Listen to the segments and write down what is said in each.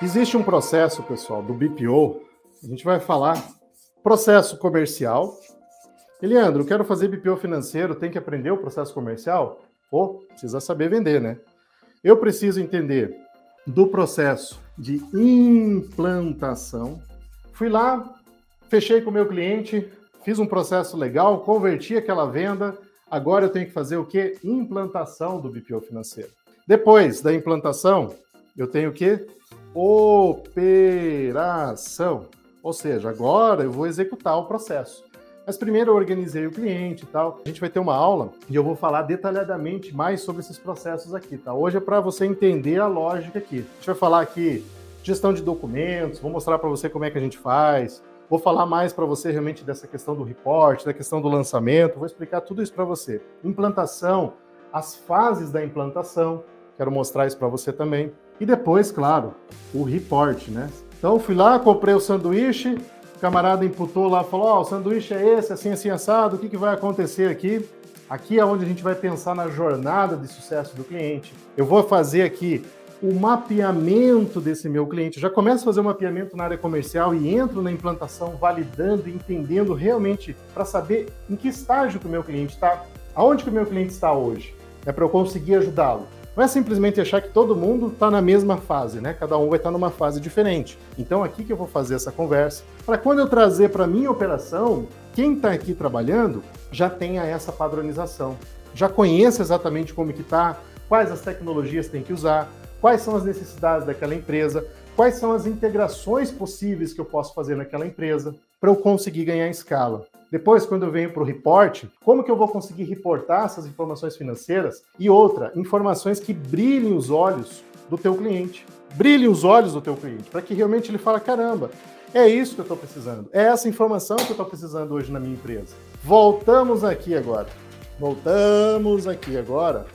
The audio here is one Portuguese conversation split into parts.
Existe um processo, pessoal, do BPO. A gente vai falar processo comercial. Eliandro, quero fazer BPO financeiro, tem que aprender o processo comercial? Pô, precisa saber vender, né? Eu preciso entender do processo de implantação. Fui lá, fechei com o meu cliente, fiz um processo legal, converti aquela venda. Agora eu tenho que fazer o quê? Implantação do BPO financeiro. Depois da implantação, eu tenho o quê? Operação. Ou seja, agora eu vou executar o processo. Mas primeiro eu organizei o cliente e tal. A gente vai ter uma aula e eu vou falar detalhadamente mais sobre esses processos aqui, tá? Hoje é para você entender a lógica aqui. A gente vai falar aqui gestão de documentos, vou mostrar para você como é que a gente faz, Vou falar mais para você realmente dessa questão do report, da questão do lançamento, vou explicar tudo isso para você. Implantação, as fases da implantação, quero mostrar isso para você também. E depois, claro, o report, né? Então fui lá, comprei o sanduíche, o camarada imputou lá, falou: Ó, oh, o sanduíche é esse, assim, assim, assado, o que, que vai acontecer aqui? Aqui é onde a gente vai pensar na jornada de sucesso do cliente. Eu vou fazer aqui o mapeamento desse meu cliente. Eu já começo a fazer o um mapeamento na área comercial e entro na implantação, validando e entendendo realmente para saber em que estágio que o meu cliente está, aonde que o meu cliente está hoje, é para eu conseguir ajudá-lo. Não é simplesmente achar que todo mundo está na mesma fase, né? Cada um vai estar tá numa fase diferente. Então aqui que eu vou fazer essa conversa para quando eu trazer para minha operação, quem está aqui trabalhando já tenha essa padronização, já conheça exatamente como que está, quais as tecnologias tem que usar, quais são as necessidades daquela empresa, quais são as integrações possíveis que eu posso fazer naquela empresa para eu conseguir ganhar escala. Depois, quando eu venho para o report, como que eu vou conseguir reportar essas informações financeiras? E outra, informações que brilhem os olhos do teu cliente. Brilhem os olhos do teu cliente, para que realmente ele fale, caramba, é isso que eu estou precisando. É essa informação que eu estou precisando hoje na minha empresa. Voltamos aqui agora. Voltamos aqui agora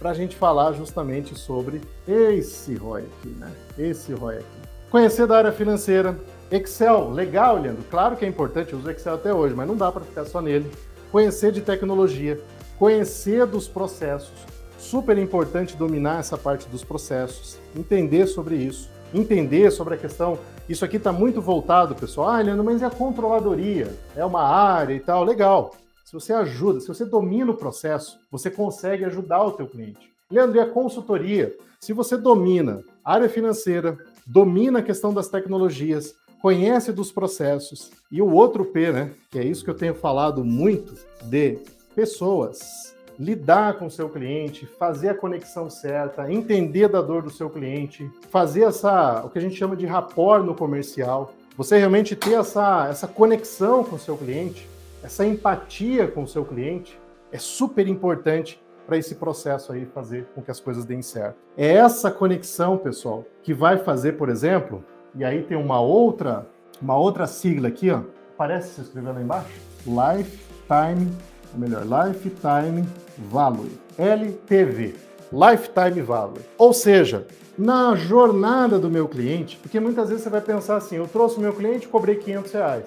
para a gente falar justamente sobre esse ROI aqui, né? Esse ROI aqui. Conhecer da área financeira. Excel, legal, Leandro. Claro que é importante, eu uso Excel até hoje, mas não dá para ficar só nele. Conhecer de tecnologia, conhecer dos processos. Super importante dominar essa parte dos processos, entender sobre isso, entender sobre a questão. Isso aqui está muito voltado, pessoal. Ah, Leandro, mas é a controladoria? É uma área e tal. Legal. Se você ajuda, se você domina o processo, você consegue ajudar o teu cliente. Leandro, e a consultoria? Se você domina a área financeira, domina a questão das tecnologias, conhece dos processos e o outro P, né? Que é isso que eu tenho falado muito de pessoas. Lidar com o seu cliente, fazer a conexão certa, entender da dor do seu cliente, fazer essa, o que a gente chama de rapport no comercial. Você realmente ter essa, essa conexão com o seu cliente essa empatia com o seu cliente é super importante para esse processo aí fazer com que as coisas deem certo. É essa conexão, pessoal, que vai fazer, por exemplo, e aí tem uma outra, uma outra sigla aqui, ó. Parece se escrevendo lá embaixo? Lifetime, ou melhor, Lifetime Value. LTV. Lifetime Value. Ou seja, na jornada do meu cliente, porque muitas vezes você vai pensar assim, eu trouxe o meu cliente cobrei 500 reais.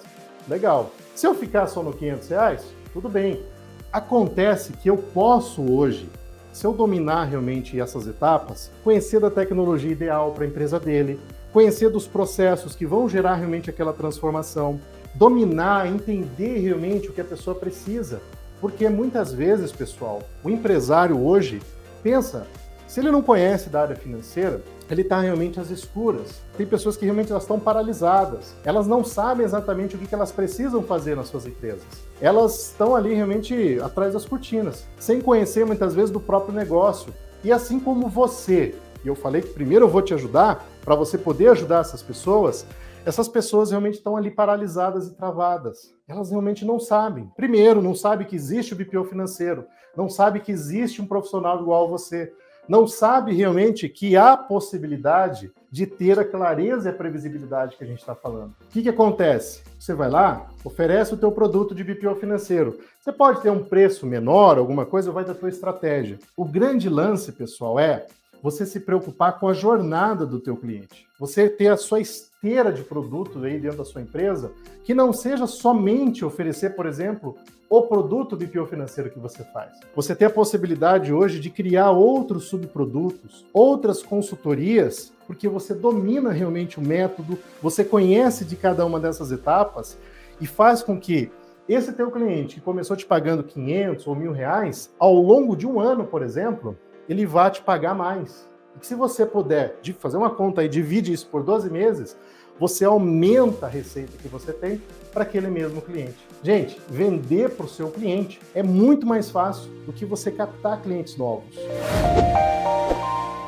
Legal. Se eu ficar só no 500 reais, tudo bem. Acontece que eu posso hoje, se eu dominar realmente essas etapas, conhecer da tecnologia ideal para a empresa dele, conhecer dos processos que vão gerar realmente aquela transformação, dominar, entender realmente o que a pessoa precisa. Porque muitas vezes, pessoal, o empresário hoje pensa, se ele não conhece da área financeira, ele está realmente às escuras. Tem pessoas que realmente elas estão paralisadas. Elas não sabem exatamente o que elas precisam fazer nas suas empresas. Elas estão ali realmente atrás das cortinas, sem conhecer muitas vezes do próprio negócio. E assim como você, e eu falei que primeiro eu vou te ajudar, para você poder ajudar essas pessoas, essas pessoas realmente estão ali paralisadas e travadas. Elas realmente não sabem. Primeiro, não sabem que existe o BPO financeiro, não sabem que existe um profissional igual a você, não sabe realmente que há possibilidade de ter a clareza e a previsibilidade que a gente está falando. O que, que acontece? Você vai lá, oferece o teu produto de BPO financeiro. Você pode ter um preço menor, alguma coisa, vai da tua estratégia. O grande lance, pessoal, é você se preocupar com a jornada do teu cliente. Você ter a sua esteira de produto aí dentro da sua empresa, que não seja somente oferecer, por exemplo, o produto BPO financeiro que você faz. Você tem a possibilidade hoje de criar outros subprodutos, outras consultorias, porque você domina realmente o método, você conhece de cada uma dessas etapas e faz com que esse teu cliente que começou te pagando 500 ou mil reais, ao longo de um ano, por exemplo, ele vai te pagar mais. E se você puder fazer uma conta e divide isso por 12 meses, você aumenta a receita que você tem para aquele mesmo cliente. Gente, vender para o seu cliente é muito mais fácil do que você captar clientes novos.